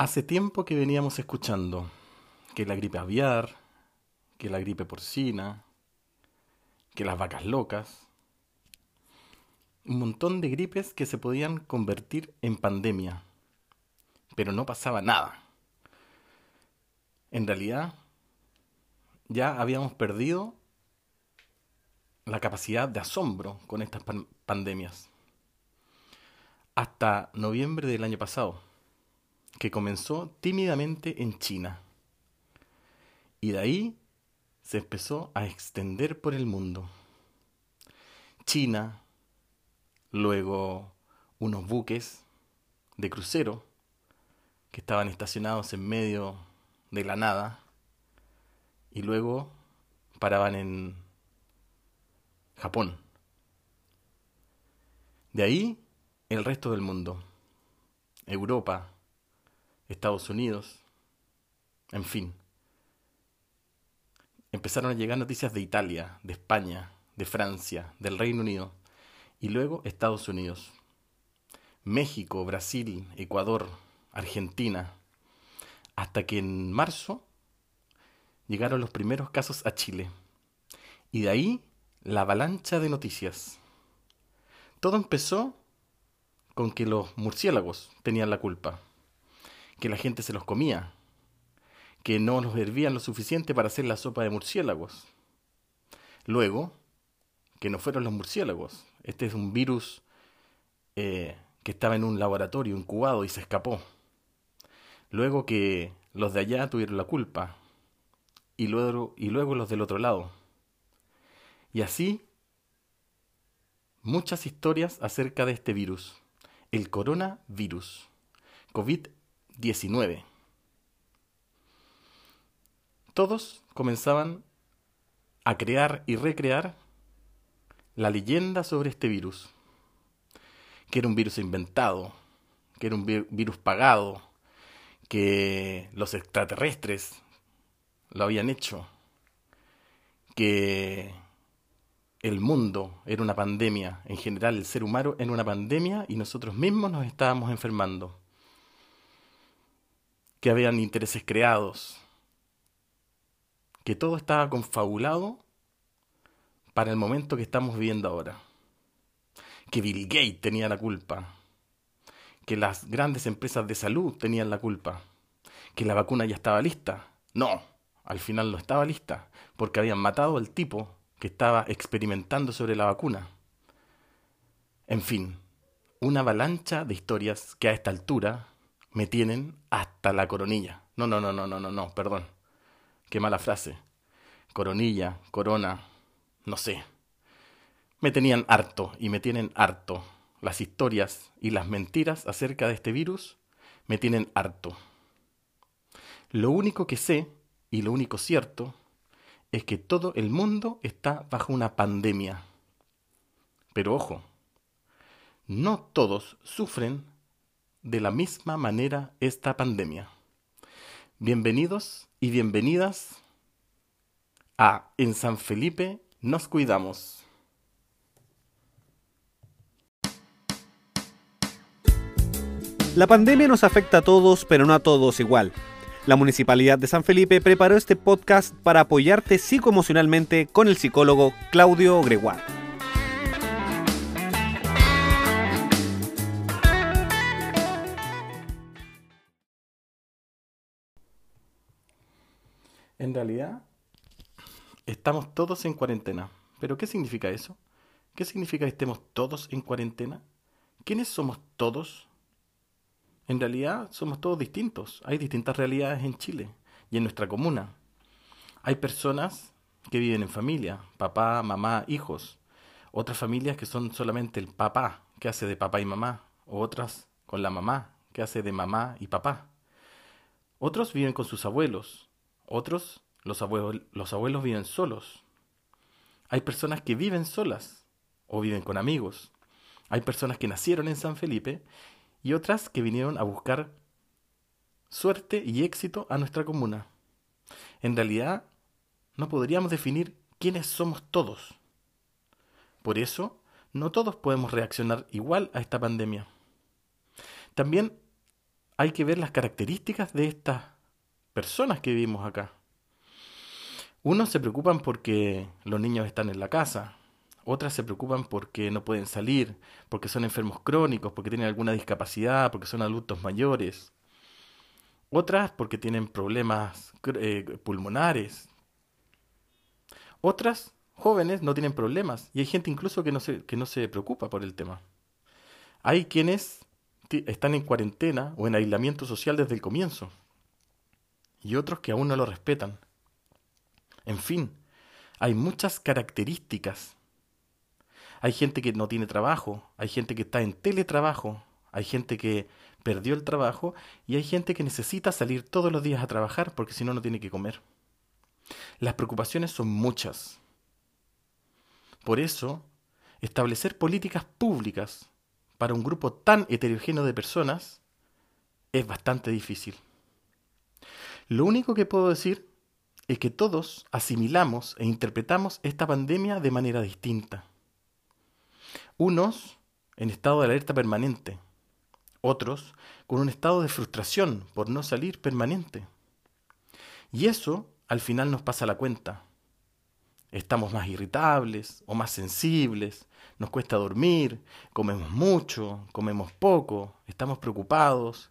Hace tiempo que veníamos escuchando que la gripe aviar, que la gripe porcina, que las vacas locas, un montón de gripes que se podían convertir en pandemia, pero no pasaba nada. En realidad, ya habíamos perdido la capacidad de asombro con estas pandemias. Hasta noviembre del año pasado que comenzó tímidamente en China. Y de ahí se empezó a extender por el mundo. China, luego unos buques de crucero que estaban estacionados en medio de la nada y luego paraban en Japón. De ahí el resto del mundo, Europa, Estados Unidos, en fin. Empezaron a llegar noticias de Italia, de España, de Francia, del Reino Unido y luego Estados Unidos. México, Brasil, Ecuador, Argentina, hasta que en marzo llegaron los primeros casos a Chile. Y de ahí la avalancha de noticias. Todo empezó con que los murciélagos tenían la culpa que la gente se los comía, que no los hervían lo suficiente para hacer la sopa de murciélagos. Luego, que no fueron los murciélagos. Este es un virus eh, que estaba en un laboratorio incubado y se escapó. Luego que los de allá tuvieron la culpa. Y luego, y luego los del otro lado. Y así muchas historias acerca de este virus, el coronavirus, COVID 19. Todos comenzaban a crear y recrear la leyenda sobre este virus, que era un virus inventado, que era un virus pagado, que los extraterrestres lo habían hecho, que el mundo era una pandemia, en general el ser humano era una pandemia y nosotros mismos nos estábamos enfermando que habían intereses creados, que todo estaba confabulado para el momento que estamos viviendo ahora, que Bill Gates tenía la culpa, que las grandes empresas de salud tenían la culpa, que la vacuna ya estaba lista. No, al final no estaba lista, porque habían matado al tipo que estaba experimentando sobre la vacuna. En fin, una avalancha de historias que a esta altura me tienen hasta la coronilla. No, no, no, no, no, no, no, perdón. Qué mala frase. Coronilla, corona, no sé. Me tenían harto y me tienen harto. Las historias y las mentiras acerca de este virus me tienen harto. Lo único que sé, y lo único cierto, es que todo el mundo está bajo una pandemia. Pero ojo, no todos sufren de la misma manera esta pandemia. Bienvenidos y bienvenidas a En San Felipe nos cuidamos. La pandemia nos afecta a todos, pero no a todos igual. La Municipalidad de San Felipe preparó este podcast para apoyarte psicoemocionalmente con el psicólogo Claudio Gregoire. En realidad, estamos todos en cuarentena. ¿Pero qué significa eso? ¿Qué significa que estemos todos en cuarentena? ¿Quiénes somos todos? En realidad somos todos distintos. Hay distintas realidades en Chile y en nuestra comuna. Hay personas que viven en familia, papá, mamá, hijos. Otras familias que son solamente el papá, que hace de papá y mamá. O otras con la mamá, que hace de mamá y papá. Otros viven con sus abuelos, otros, los abuelos, los abuelos viven solos. Hay personas que viven solas o viven con amigos. Hay personas que nacieron en San Felipe y otras que vinieron a buscar suerte y éxito a nuestra comuna. En realidad, no podríamos definir quiénes somos todos. Por eso, no todos podemos reaccionar igual a esta pandemia. También hay que ver las características de estas personas que vivimos acá. Unos se preocupan porque los niños están en la casa, otras se preocupan porque no pueden salir, porque son enfermos crónicos, porque tienen alguna discapacidad, porque son adultos mayores. Otras porque tienen problemas eh, pulmonares. Otras jóvenes no tienen problemas y hay gente incluso que no se, que no se preocupa por el tema. Hay quienes están en cuarentena o en aislamiento social desde el comienzo y otros que aún no lo respetan. En fin, hay muchas características. Hay gente que no tiene trabajo, hay gente que está en teletrabajo, hay gente que perdió el trabajo y hay gente que necesita salir todos los días a trabajar porque si no, no tiene que comer. Las preocupaciones son muchas. Por eso, establecer políticas públicas para un grupo tan heterogéneo de personas es bastante difícil. Lo único que puedo decir es que todos asimilamos e interpretamos esta pandemia de manera distinta. Unos en estado de alerta permanente, otros con un estado de frustración por no salir permanente. Y eso al final nos pasa la cuenta. Estamos más irritables o más sensibles, nos cuesta dormir, comemos mucho, comemos poco, estamos preocupados.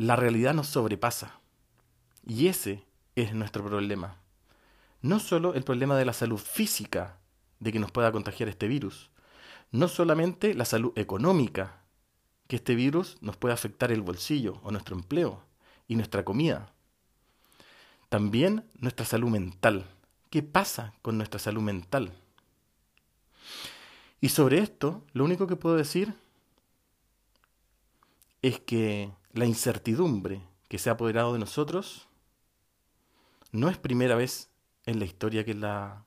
La realidad nos sobrepasa. Y ese es nuestro problema. No solo el problema de la salud física, de que nos pueda contagiar este virus, no solamente la salud económica, que este virus nos puede afectar el bolsillo o nuestro empleo y nuestra comida. También nuestra salud mental. ¿Qué pasa con nuestra salud mental? Y sobre esto, lo único que puedo decir es que la incertidumbre que se ha apoderado de nosotros no es primera vez en la historia que la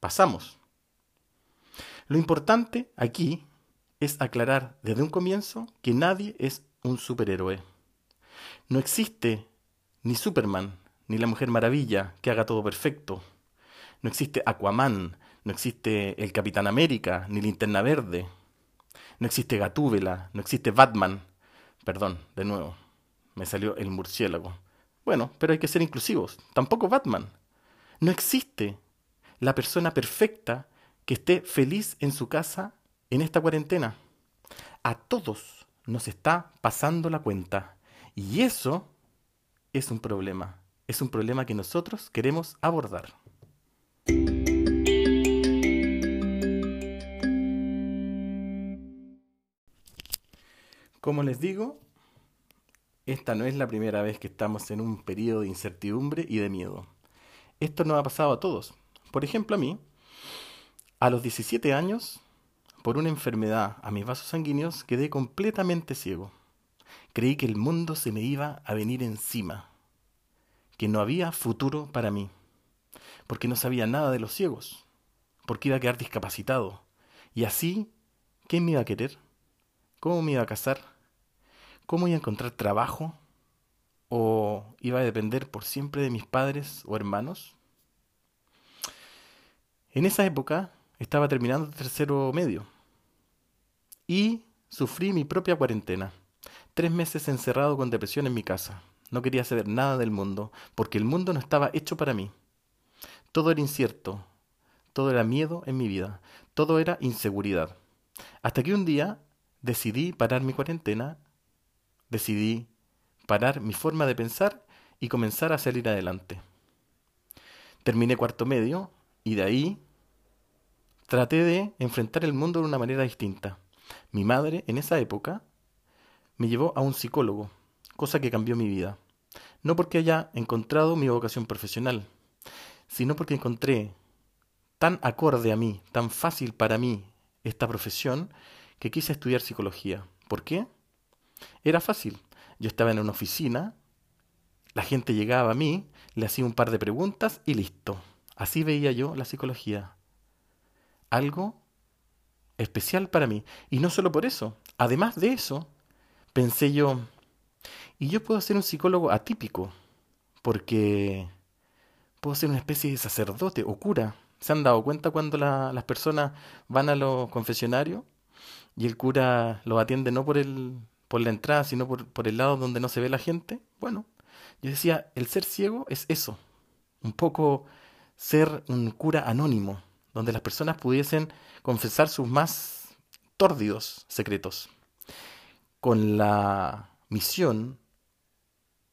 pasamos. Lo importante aquí es aclarar desde un comienzo que nadie es un superhéroe. No existe ni Superman, ni la Mujer Maravilla que haga todo perfecto. No existe Aquaman, no existe el Capitán América, ni Linterna Verde. No existe Gatúbela, no existe Batman. Perdón, de nuevo, me salió el murciélago. Bueno, pero hay que ser inclusivos. Tampoco Batman. No existe la persona perfecta que esté feliz en su casa en esta cuarentena. A todos nos está pasando la cuenta. Y eso es un problema. Es un problema que nosotros queremos abordar. Como les digo, esta no es la primera vez que estamos en un periodo de incertidumbre y de miedo. Esto nos ha pasado a todos. Por ejemplo, a mí, a los 17 años, por una enfermedad a mis vasos sanguíneos, quedé completamente ciego. Creí que el mundo se me iba a venir encima, que no había futuro para mí, porque no sabía nada de los ciegos, porque iba a quedar discapacitado. Y así, ¿quién me iba a querer? ¿Cómo me iba a casar? ¿Cómo iba a encontrar trabajo? ¿O iba a depender por siempre de mis padres o hermanos? En esa época estaba terminando el tercero medio y sufrí mi propia cuarentena. Tres meses encerrado con depresión en mi casa. No quería saber nada del mundo, porque el mundo no estaba hecho para mí. Todo era incierto, todo era miedo en mi vida, todo era inseguridad. Hasta que un día decidí parar mi cuarentena, decidí parar mi forma de pensar y comenzar a salir adelante. Terminé cuarto medio y de ahí traté de enfrentar el mundo de una manera distinta. Mi madre, en esa época, me llevó a un psicólogo, cosa que cambió mi vida. No porque haya encontrado mi vocación profesional, sino porque encontré tan acorde a mí, tan fácil para mí esta profesión, que quise estudiar psicología. ¿Por qué? Era fácil. Yo estaba en una oficina, la gente llegaba a mí, le hacía un par de preguntas y listo. Así veía yo la psicología. Algo especial para mí. Y no solo por eso. Además de eso, pensé yo, y yo puedo ser un psicólogo atípico, porque puedo ser una especie de sacerdote o cura. ¿Se han dado cuenta cuando las personas van a los confesionarios y el cura los atiende no por el, por la entrada, sino por, por el lado donde no se ve la gente, bueno, yo decía, el ser ciego es eso, un poco ser un cura anónimo, donde las personas pudiesen confesar sus más tórdidos secretos, con la misión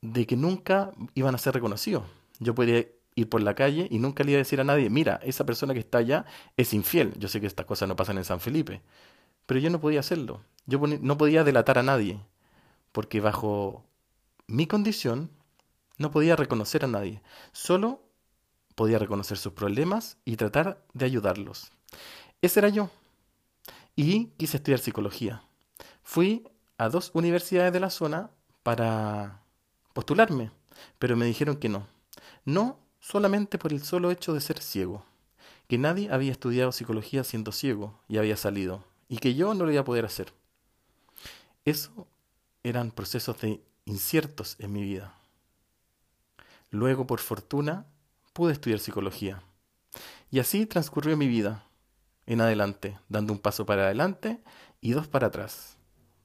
de que nunca iban a ser reconocidos. Yo podría ir por la calle y nunca le iba a decir a nadie, mira, esa persona que está allá es infiel. Yo sé que estas cosas no pasan en San Felipe, pero yo no podía hacerlo. Yo no podía delatar a nadie, porque bajo mi condición no podía reconocer a nadie. Solo podía reconocer sus problemas y tratar de ayudarlos. Ese era yo. Y quise estudiar psicología. Fui a dos universidades de la zona para postularme, pero me dijeron que no. No solamente por el solo hecho de ser ciego, que nadie había estudiado psicología siendo ciego y había salido, y que yo no lo iba a poder hacer. Eso eran procesos de inciertos en mi vida. Luego, por fortuna, pude estudiar psicología. Y así transcurrió mi vida en adelante, dando un paso para adelante y dos para atrás.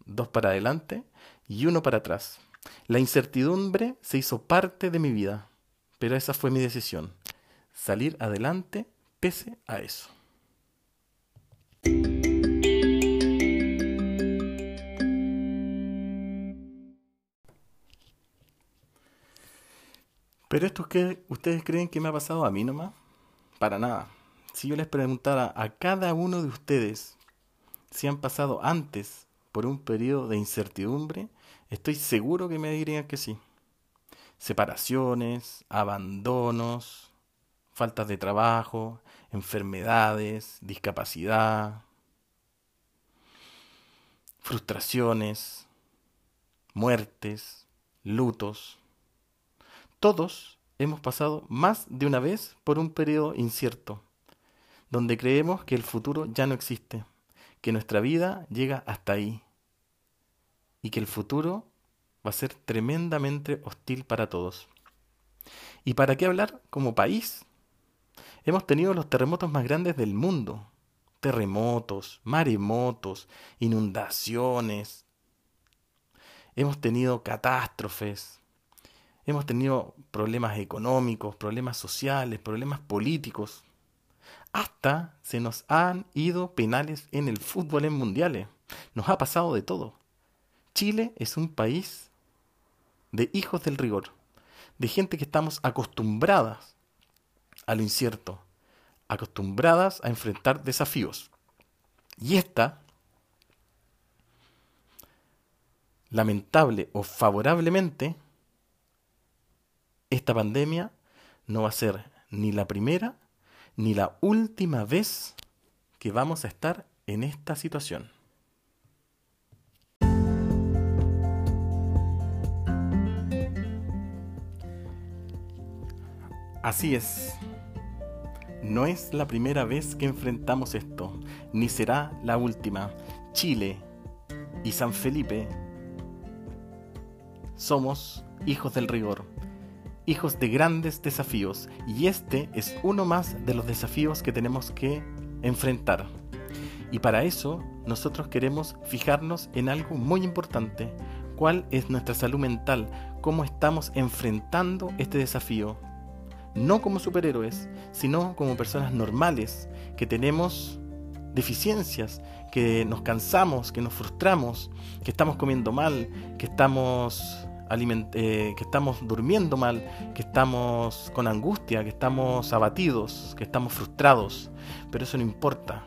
Dos para adelante y uno para atrás. La incertidumbre se hizo parte de mi vida, pero esa fue mi decisión, salir adelante pese a eso. Pero esto que ustedes creen que me ha pasado a mí nomás, para nada. Si yo les preguntara a cada uno de ustedes si han pasado antes por un periodo de incertidumbre, estoy seguro que me dirían que sí. Separaciones, abandonos, faltas de trabajo, enfermedades, discapacidad, frustraciones, muertes, lutos. Todos hemos pasado más de una vez por un periodo incierto, donde creemos que el futuro ya no existe, que nuestra vida llega hasta ahí y que el futuro va a ser tremendamente hostil para todos. ¿Y para qué hablar como país? Hemos tenido los terremotos más grandes del mundo. Terremotos, maremotos, inundaciones. Hemos tenido catástrofes, Hemos tenido problemas económicos, problemas sociales, problemas políticos. Hasta se nos han ido penales en el fútbol en mundiales. Nos ha pasado de todo. Chile es un país de hijos del rigor, de gente que estamos acostumbradas a lo incierto, acostumbradas a enfrentar desafíos. Y esta, lamentable o favorablemente, esta pandemia no va a ser ni la primera ni la última vez que vamos a estar en esta situación. Así es. No es la primera vez que enfrentamos esto, ni será la última. Chile y San Felipe somos hijos del rigor hijos de grandes desafíos y este es uno más de los desafíos que tenemos que enfrentar. Y para eso nosotros queremos fijarnos en algo muy importante, cuál es nuestra salud mental, cómo estamos enfrentando este desafío, no como superhéroes, sino como personas normales, que tenemos deficiencias, que nos cansamos, que nos frustramos, que estamos comiendo mal, que estamos eh, que estamos durmiendo mal, que estamos con angustia, que estamos abatidos, que estamos frustrados. Pero eso no importa,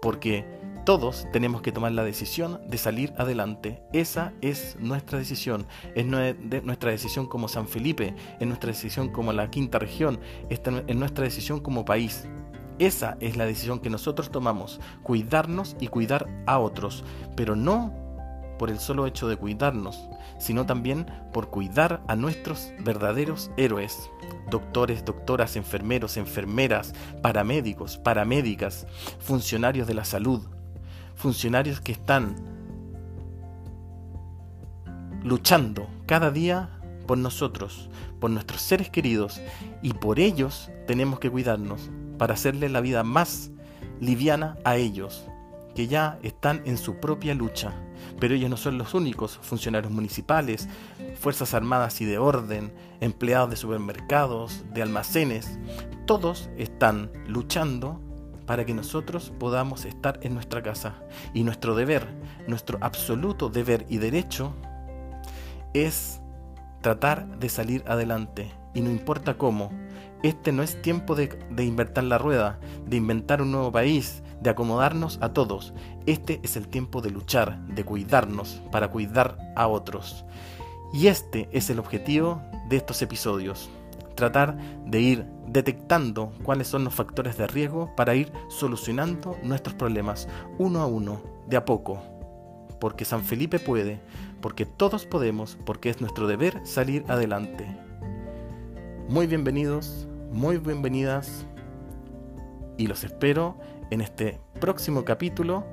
porque todos tenemos que tomar la decisión de salir adelante. Esa es nuestra decisión. Es nuestra decisión como San Felipe, es nuestra decisión como la quinta región, es nuestra decisión como país. Esa es la decisión que nosotros tomamos, cuidarnos y cuidar a otros, pero no por el solo hecho de cuidarnos, sino también por cuidar a nuestros verdaderos héroes, doctores, doctoras, enfermeros, enfermeras, paramédicos, paramédicas, funcionarios de la salud, funcionarios que están luchando cada día por nosotros, por nuestros seres queridos, y por ellos tenemos que cuidarnos para hacerle la vida más liviana a ellos, que ya están en su propia lucha. Pero ellos no son los únicos, funcionarios municipales, fuerzas armadas y de orden, empleados de supermercados, de almacenes, todos están luchando para que nosotros podamos estar en nuestra casa. Y nuestro deber, nuestro absoluto deber y derecho es tratar de salir adelante. Y no importa cómo. Este no es tiempo de, de inventar la rueda, de inventar un nuevo país, de acomodarnos a todos. Este es el tiempo de luchar, de cuidarnos, para cuidar a otros. Y este es el objetivo de estos episodios. Tratar de ir detectando cuáles son los factores de riesgo para ir solucionando nuestros problemas uno a uno, de a poco. Porque San Felipe puede, porque todos podemos, porque es nuestro deber salir adelante. Muy bienvenidos, muy bienvenidas y los espero en este próximo capítulo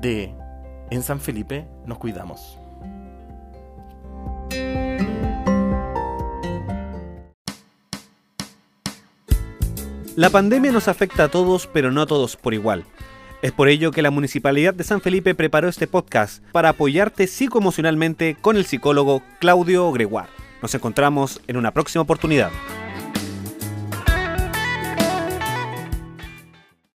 de En San Felipe nos cuidamos. La pandemia nos afecta a todos, pero no a todos por igual. Es por ello que la Municipalidad de San Felipe preparó este podcast para apoyarte psicoemocionalmente con el psicólogo Claudio Gregoire. Nos encontramos en una próxima oportunidad.